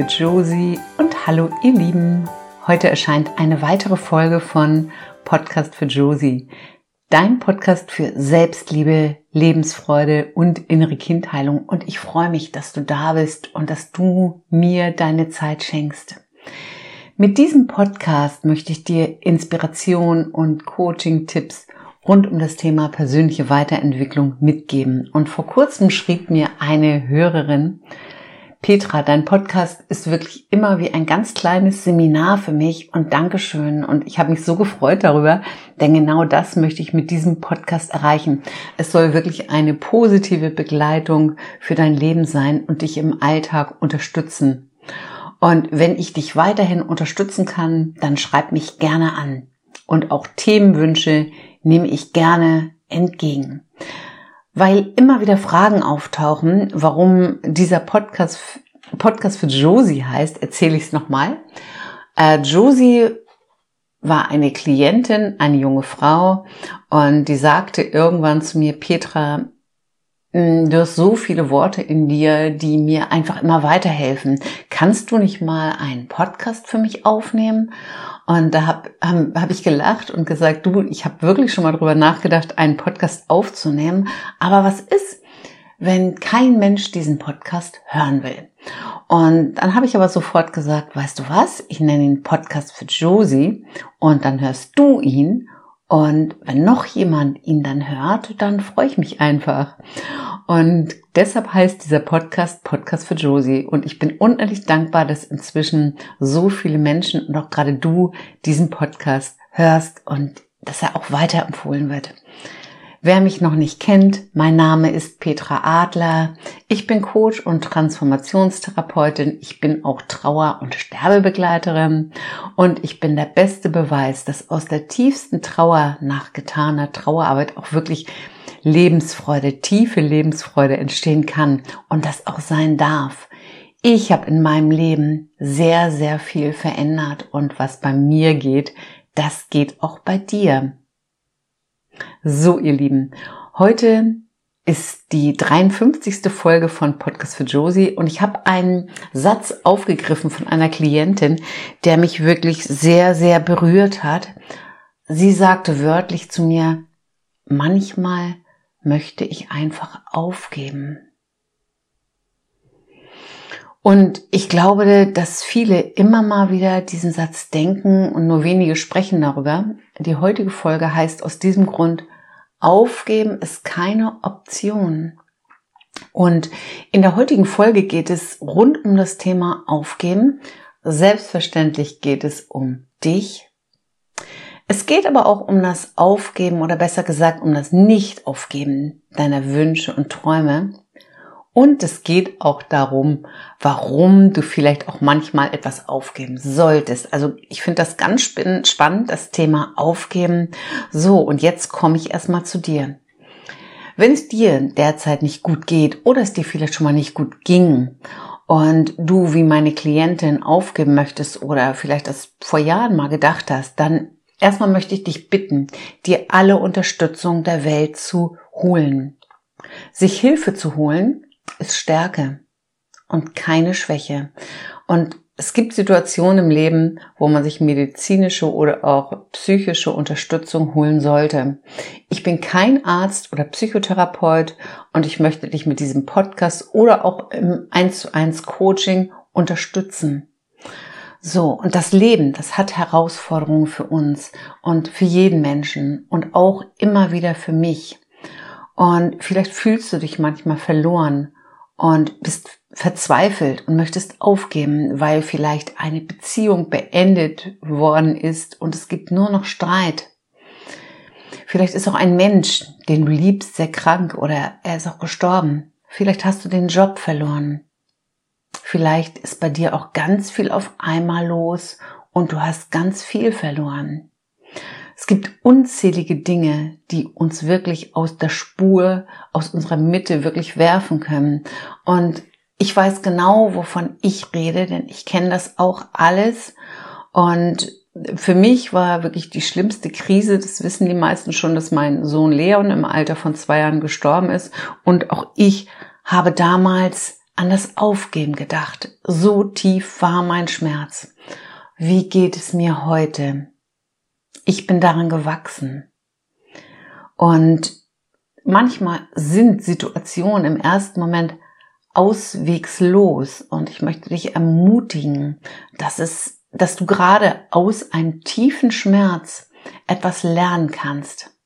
Liebe Josie und hallo ihr Lieben. Heute erscheint eine weitere Folge von Podcast für Josie. Dein Podcast für Selbstliebe, Lebensfreude und innere Kindheilung. Und ich freue mich, dass du da bist und dass du mir deine Zeit schenkst. Mit diesem Podcast möchte ich dir Inspiration und Coaching-Tipps rund um das Thema persönliche Weiterentwicklung mitgeben. Und vor kurzem schrieb mir eine Hörerin, Petra, dein Podcast ist wirklich immer wie ein ganz kleines Seminar für mich und Dankeschön. Und ich habe mich so gefreut darüber, denn genau das möchte ich mit diesem Podcast erreichen. Es soll wirklich eine positive Begleitung für dein Leben sein und dich im Alltag unterstützen. Und wenn ich dich weiterhin unterstützen kann, dann schreib mich gerne an. Und auch Themenwünsche nehme ich gerne entgegen weil immer wieder Fragen auftauchen, warum dieser Podcast, Podcast für Josie heißt, erzähle ich es nochmal. Äh, Josie war eine Klientin, eine junge Frau, und die sagte irgendwann zu mir, Petra, du hast so viele Worte in dir, die mir einfach immer weiterhelfen. Kannst du nicht mal einen Podcast für mich aufnehmen? Und da habe hab, hab ich gelacht und gesagt, du, ich habe wirklich schon mal drüber nachgedacht, einen Podcast aufzunehmen. Aber was ist, wenn kein Mensch diesen Podcast hören will? Und dann habe ich aber sofort gesagt, weißt du was, ich nenne ihn Podcast für Josie und dann hörst du ihn und wenn noch jemand ihn dann hört, dann freue ich mich einfach. Und deshalb heißt dieser Podcast Podcast für Josie. Und ich bin unendlich dankbar, dass inzwischen so viele Menschen und auch gerade du diesen Podcast hörst und dass er auch weiterempfohlen wird. Wer mich noch nicht kennt, mein Name ist Petra Adler. Ich bin Coach und Transformationstherapeutin. Ich bin auch Trauer- und Sterbebegleiterin. Und ich bin der beste Beweis, dass aus der tiefsten Trauer nach getaner Trauerarbeit auch wirklich Lebensfreude, tiefe Lebensfreude entstehen kann und das auch sein darf. Ich habe in meinem Leben sehr, sehr viel verändert und was bei mir geht, das geht auch bei dir. So, ihr Lieben, heute ist die 53. Folge von Podcast für Josie und ich habe einen Satz aufgegriffen von einer Klientin, der mich wirklich sehr, sehr berührt hat. Sie sagte wörtlich zu mir, manchmal möchte ich einfach aufgeben. Und ich glaube, dass viele immer mal wieder diesen Satz denken und nur wenige sprechen darüber. Die heutige Folge heißt aus diesem Grund, aufgeben ist keine Option. Und in der heutigen Folge geht es rund um das Thema Aufgeben. Selbstverständlich geht es um dich. Es geht aber auch um das Aufgeben oder besser gesagt um das Nicht-Aufgeben deiner Wünsche und Träume. Und es geht auch darum, warum du vielleicht auch manchmal etwas aufgeben solltest. Also ich finde das ganz spannend, das Thema Aufgeben. So, und jetzt komme ich erstmal zu dir. Wenn es dir derzeit nicht gut geht oder es dir vielleicht schon mal nicht gut ging und du wie meine Klientin aufgeben möchtest oder vielleicht das vor Jahren mal gedacht hast, dann erstmal möchte ich dich bitten, dir alle Unterstützung der Welt zu holen. Sich Hilfe zu holen, ist Stärke und keine Schwäche. Und es gibt Situationen im Leben, wo man sich medizinische oder auch psychische Unterstützung holen sollte. Ich bin kein Arzt oder Psychotherapeut und ich möchte dich mit diesem Podcast oder auch im 1 zu 1 Coaching unterstützen. So, und das Leben, das hat Herausforderungen für uns und für jeden Menschen und auch immer wieder für mich. Und vielleicht fühlst du dich manchmal verloren und bist verzweifelt und möchtest aufgeben, weil vielleicht eine Beziehung beendet worden ist und es gibt nur noch Streit. Vielleicht ist auch ein Mensch, den du liebst, sehr krank oder er ist auch gestorben. Vielleicht hast du den Job verloren. Vielleicht ist bei dir auch ganz viel auf einmal los und du hast ganz viel verloren. Es gibt unzählige Dinge, die uns wirklich aus der Spur, aus unserer Mitte wirklich werfen können. Und ich weiß genau, wovon ich rede, denn ich kenne das auch alles. Und für mich war wirklich die schlimmste Krise, das wissen die meisten schon, dass mein Sohn Leon im Alter von zwei Jahren gestorben ist. Und auch ich habe damals an das Aufgeben gedacht. So tief war mein Schmerz. Wie geht es mir heute? Ich bin daran gewachsen. Und manchmal sind Situationen im ersten Moment auswegslos und ich möchte dich ermutigen, dass es, dass du gerade aus einem tiefen Schmerz etwas lernen kannst.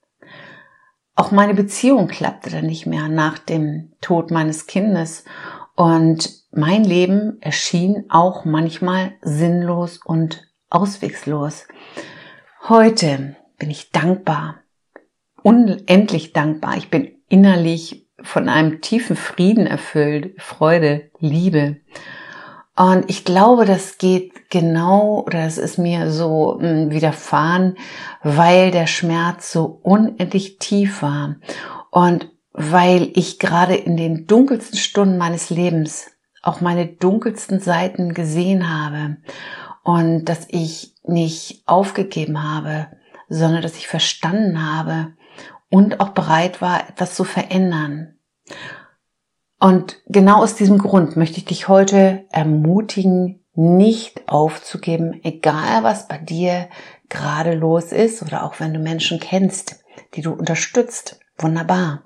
Auch meine Beziehung klappte dann nicht mehr nach dem Tod meines Kindes und mein Leben erschien auch manchmal sinnlos und auswegslos. Heute bin ich dankbar, unendlich dankbar. Ich bin innerlich von einem tiefen Frieden erfüllt, Freude, Liebe. Und ich glaube, das geht genau, oder es ist mir so hm, widerfahren, weil der Schmerz so unendlich tief war und weil ich gerade in den dunkelsten Stunden meines Lebens auch meine dunkelsten Seiten gesehen habe und dass ich nicht aufgegeben habe, sondern dass ich verstanden habe und auch bereit war, etwas zu verändern. Und genau aus diesem Grund möchte ich dich heute ermutigen, nicht aufzugeben, egal was bei dir gerade los ist oder auch wenn du Menschen kennst, die du unterstützt. Wunderbar.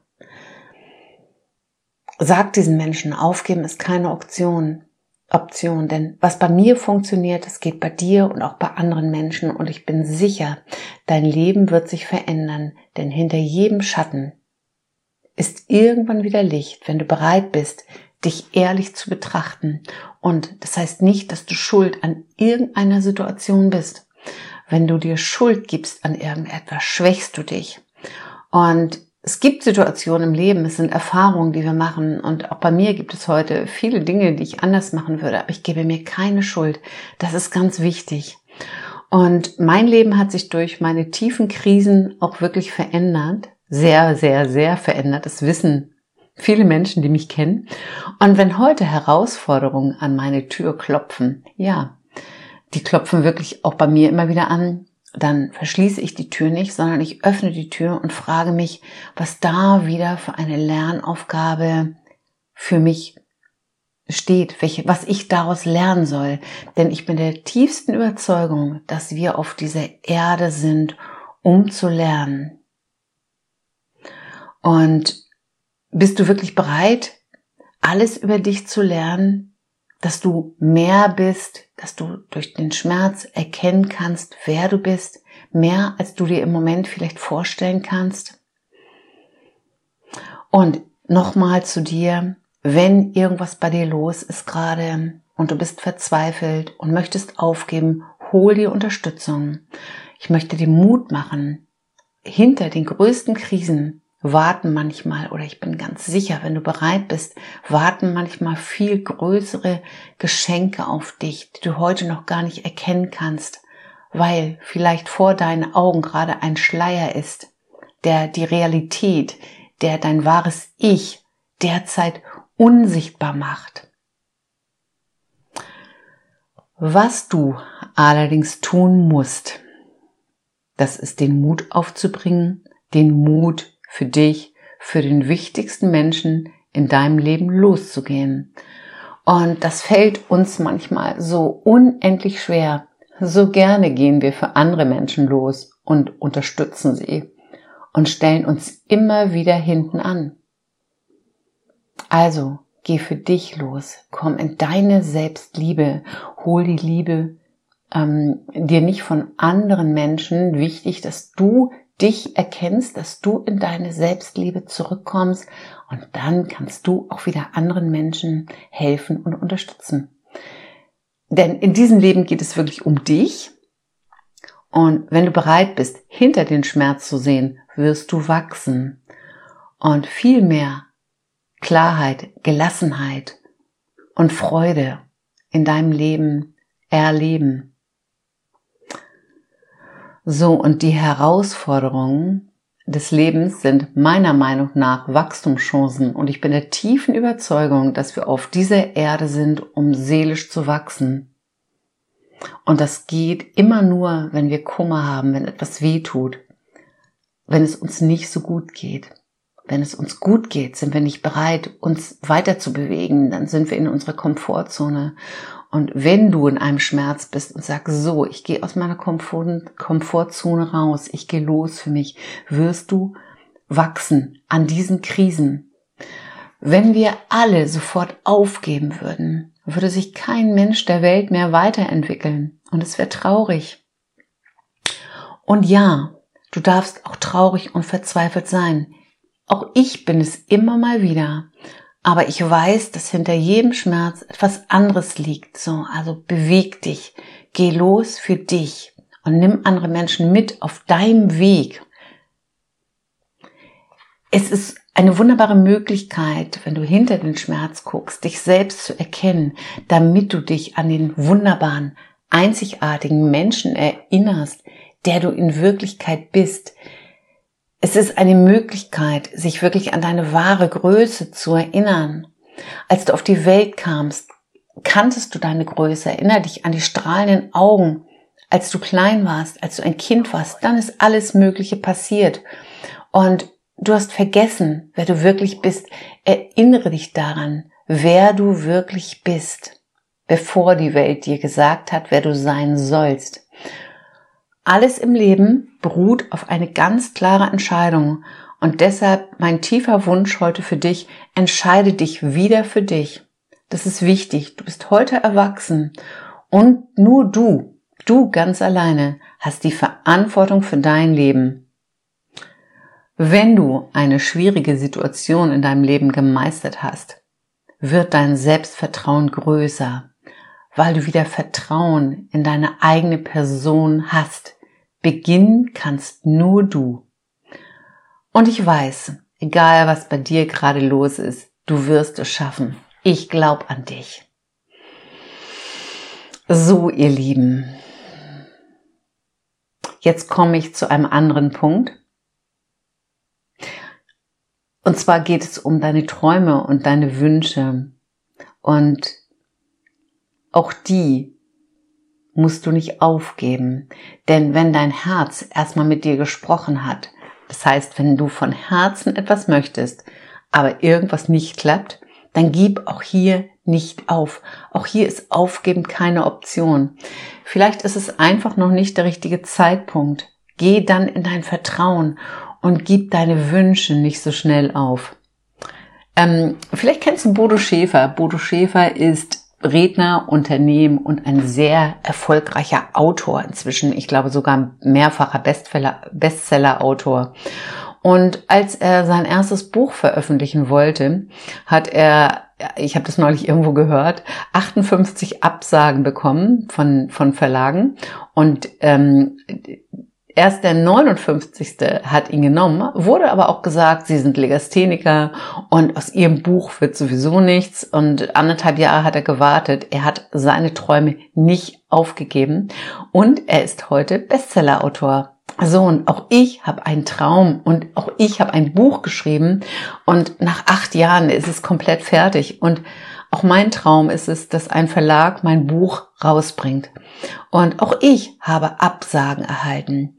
Sag diesen Menschen, aufgeben ist keine Option. Option, denn was bei mir funktioniert, das geht bei dir und auch bei anderen Menschen und ich bin sicher, dein Leben wird sich verändern, denn hinter jedem Schatten ist irgendwann wieder Licht, wenn du bereit bist, dich ehrlich zu betrachten. Und das heißt nicht, dass du schuld an irgendeiner Situation bist. Wenn du dir Schuld gibst an irgendetwas, schwächst du dich. Und es gibt Situationen im Leben, es sind Erfahrungen, die wir machen. Und auch bei mir gibt es heute viele Dinge, die ich anders machen würde. Aber ich gebe mir keine Schuld. Das ist ganz wichtig. Und mein Leben hat sich durch meine tiefen Krisen auch wirklich verändert sehr, sehr, sehr verändert. Das wissen viele Menschen, die mich kennen. Und wenn heute Herausforderungen an meine Tür klopfen, ja, die klopfen wirklich auch bei mir immer wieder an, dann verschließe ich die Tür nicht, sondern ich öffne die Tür und frage mich, was da wieder für eine Lernaufgabe für mich steht, welche, was ich daraus lernen soll. Denn ich bin der tiefsten Überzeugung, dass wir auf dieser Erde sind, um zu lernen. Und bist du wirklich bereit, alles über dich zu lernen, dass du mehr bist, dass du durch den Schmerz erkennen kannst, wer du bist, mehr als du dir im Moment vielleicht vorstellen kannst? Und nochmal zu dir, wenn irgendwas bei dir los ist gerade und du bist verzweifelt und möchtest aufgeben, hol dir Unterstützung. Ich möchte dir Mut machen. Hinter den größten Krisen warten manchmal, oder ich bin ganz sicher, wenn du bereit bist, warten manchmal viel größere Geschenke auf dich, die du heute noch gar nicht erkennen kannst, weil vielleicht vor deinen Augen gerade ein Schleier ist, der die Realität, der dein wahres Ich derzeit unsichtbar macht. Was du allerdings tun musst, das ist den Mut aufzubringen, den Mut für dich, für den wichtigsten Menschen in deinem Leben loszugehen. Und das fällt uns manchmal so unendlich schwer. So gerne gehen wir für andere Menschen los und unterstützen sie und stellen uns immer wieder hinten an. Also, geh für dich los, komm in deine Selbstliebe, hol die Liebe ähm, dir nicht von anderen Menschen wichtig, dass du dich erkennst, dass du in deine Selbstliebe zurückkommst und dann kannst du auch wieder anderen Menschen helfen und unterstützen. Denn in diesem Leben geht es wirklich um dich. Und wenn du bereit bist, hinter den Schmerz zu sehen, wirst du wachsen und viel mehr Klarheit, Gelassenheit und Freude in deinem Leben erleben. So, und die Herausforderungen des Lebens sind meiner Meinung nach Wachstumschancen und ich bin der tiefen Überzeugung, dass wir auf dieser Erde sind, um seelisch zu wachsen. Und das geht immer nur, wenn wir Kummer haben, wenn etwas weh tut, wenn es uns nicht so gut geht. wenn es uns gut geht, sind wir nicht bereit, uns weiter zu bewegen, dann sind wir in unserer Komfortzone. Und wenn du in einem Schmerz bist und sagst, so, ich gehe aus meiner Komfort Komfortzone raus, ich gehe los für mich, wirst du wachsen an diesen Krisen. Wenn wir alle sofort aufgeben würden, würde sich kein Mensch der Welt mehr weiterentwickeln. Und es wäre traurig. Und ja, du darfst auch traurig und verzweifelt sein. Auch ich bin es immer mal wieder. Aber ich weiß, dass hinter jedem Schmerz etwas anderes liegt. So, also beweg dich. Geh los für dich und nimm andere Menschen mit auf deinem Weg. Es ist eine wunderbare Möglichkeit, wenn du hinter den Schmerz guckst, dich selbst zu erkennen, damit du dich an den wunderbaren, einzigartigen Menschen erinnerst, der du in Wirklichkeit bist. Es ist eine Möglichkeit, sich wirklich an deine wahre Größe zu erinnern. Als du auf die Welt kamst, kanntest du deine Größe, erinnere dich an die strahlenden Augen, als du klein warst, als du ein Kind warst, dann ist alles Mögliche passiert. Und du hast vergessen, wer du wirklich bist. Erinnere dich daran, wer du wirklich bist, bevor die Welt dir gesagt hat, wer du sein sollst. Alles im Leben beruht auf eine ganz klare Entscheidung und deshalb mein tiefer Wunsch heute für dich, entscheide dich wieder für dich. Das ist wichtig. Du bist heute erwachsen und nur du, du ganz alleine, hast die Verantwortung für dein Leben. Wenn du eine schwierige Situation in deinem Leben gemeistert hast, wird dein Selbstvertrauen größer, weil du wieder Vertrauen in deine eigene Person hast, Beginnen kannst nur du. Und ich weiß, egal was bei dir gerade los ist, du wirst es schaffen. Ich glaube an dich. So, ihr Lieben. Jetzt komme ich zu einem anderen Punkt. Und zwar geht es um deine Träume und deine Wünsche. Und auch die musst du nicht aufgeben. Denn wenn dein Herz erstmal mit dir gesprochen hat, das heißt, wenn du von Herzen etwas möchtest, aber irgendwas nicht klappt, dann gib auch hier nicht auf. Auch hier ist Aufgeben keine Option. Vielleicht ist es einfach noch nicht der richtige Zeitpunkt. Geh dann in dein Vertrauen und gib deine Wünsche nicht so schnell auf. Ähm, vielleicht kennst du Bodo Schäfer. Bodo Schäfer ist Redner, Unternehmen und ein sehr erfolgreicher Autor inzwischen. Ich glaube sogar mehrfacher Bestseller-Autor. Und als er sein erstes Buch veröffentlichen wollte, hat er, ich habe das neulich irgendwo gehört, 58 Absagen bekommen von, von Verlagen. Und ähm, Erst der 59. hat ihn genommen, wurde aber auch gesagt, sie sind Legastheniker und aus ihrem Buch wird sowieso nichts. Und anderthalb Jahre hat er gewartet. Er hat seine Träume nicht aufgegeben und er ist heute Bestsellerautor. So, und auch ich habe einen Traum und auch ich habe ein Buch geschrieben und nach acht Jahren ist es komplett fertig. Und auch mein Traum ist es, dass ein Verlag mein Buch rausbringt. Und auch ich habe Absagen erhalten.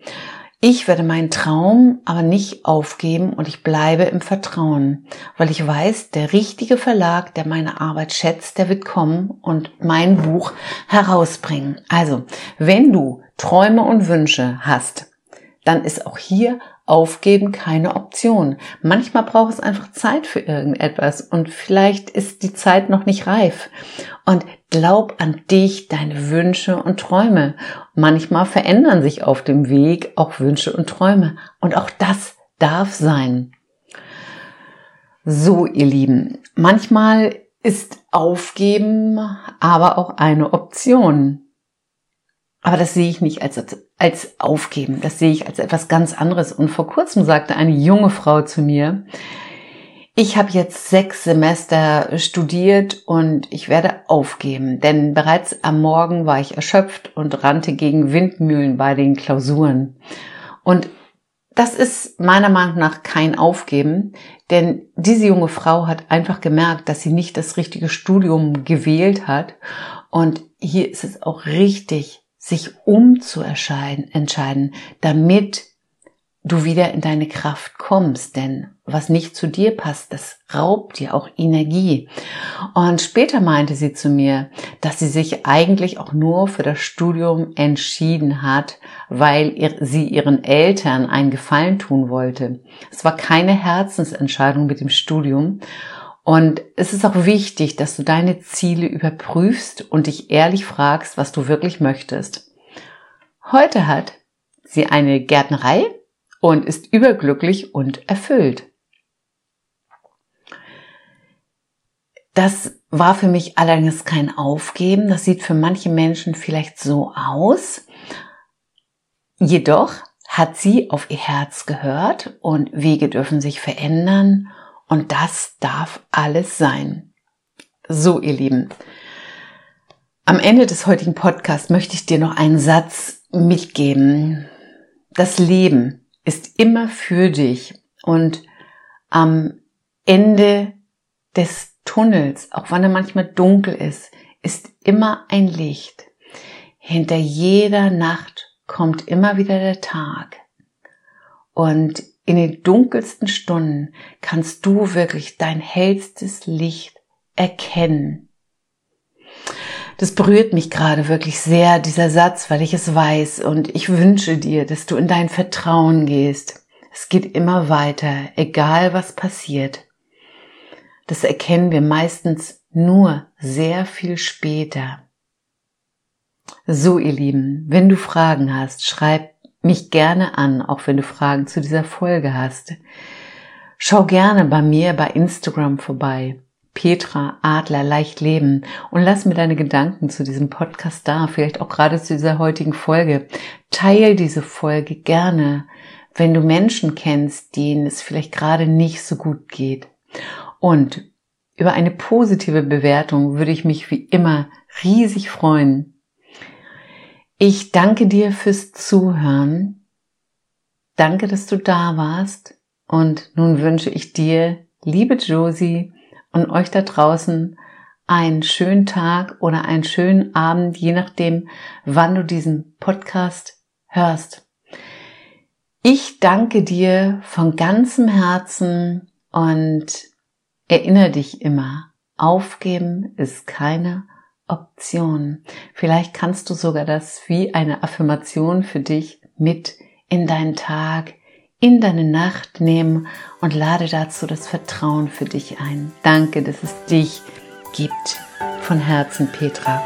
Ich werde meinen Traum aber nicht aufgeben und ich bleibe im Vertrauen, weil ich weiß, der richtige Verlag, der meine Arbeit schätzt, der wird kommen und mein Buch herausbringen. Also, wenn du Träume und Wünsche hast, dann ist auch hier Aufgeben keine Option. Manchmal braucht es einfach Zeit für irgendetwas und vielleicht ist die Zeit noch nicht reif. Und glaub an dich, deine Wünsche und Träume. Manchmal verändern sich auf dem Weg auch Wünsche und Träume. Und auch das darf sein. So, ihr Lieben, manchmal ist Aufgeben aber auch eine Option. Aber das sehe ich nicht als, als Aufgeben. Das sehe ich als etwas ganz anderes. Und vor kurzem sagte eine junge Frau zu mir, ich habe jetzt sechs Semester studiert und ich werde aufgeben, denn bereits am Morgen war ich erschöpft und rannte gegen Windmühlen bei den Klausuren. Und das ist meiner Meinung nach kein Aufgeben, denn diese junge Frau hat einfach gemerkt, dass sie nicht das richtige Studium gewählt hat. Und hier ist es auch richtig, sich umzuentscheiden, entscheiden, damit du wieder in deine Kraft kommst, denn was nicht zu dir passt, das raubt dir auch Energie. Und später meinte sie zu mir, dass sie sich eigentlich auch nur für das Studium entschieden hat, weil sie ihren Eltern einen Gefallen tun wollte. Es war keine Herzensentscheidung mit dem Studium. Und es ist auch wichtig, dass du deine Ziele überprüfst und dich ehrlich fragst, was du wirklich möchtest. Heute hat sie eine Gärtnerei und ist überglücklich und erfüllt. Das war für mich allerdings kein Aufgeben. Das sieht für manche Menschen vielleicht so aus. Jedoch hat sie auf ihr Herz gehört und Wege dürfen sich verändern und das darf alles sein. So, ihr Lieben. Am Ende des heutigen Podcasts möchte ich dir noch einen Satz mitgeben. Das Leben ist immer für dich und am Ende des Tunnels, auch wenn er manchmal dunkel ist, ist immer ein Licht. Hinter jeder Nacht kommt immer wieder der Tag. Und in den dunkelsten Stunden kannst du wirklich dein hellstes Licht erkennen. Das berührt mich gerade wirklich sehr, dieser Satz, weil ich es weiß und ich wünsche dir, dass du in dein Vertrauen gehst. Es geht immer weiter, egal was passiert. Das erkennen wir meistens nur sehr viel später. So, ihr Lieben, wenn du Fragen hast, schreib mich gerne an, auch wenn du Fragen zu dieser Folge hast. Schau gerne bei mir bei Instagram vorbei. Petra Adler leicht leben und lass mir deine Gedanken zu diesem Podcast da, vielleicht auch gerade zu dieser heutigen Folge. Teil diese Folge gerne, wenn du Menschen kennst, denen es vielleicht gerade nicht so gut geht. Und über eine positive Bewertung würde ich mich wie immer riesig freuen. Ich danke dir fürs Zuhören. Danke, dass du da warst. Und nun wünsche ich dir, liebe Josie, und euch da draußen einen schönen Tag oder einen schönen Abend, je nachdem, wann du diesen Podcast hörst. Ich danke dir von ganzem Herzen und erinnere dich immer, aufgeben ist keine Option. Vielleicht kannst du sogar das wie eine Affirmation für dich mit in deinen Tag in deine Nacht nehmen und lade dazu das Vertrauen für dich ein. Danke, dass es dich gibt. Von Herzen, Petra.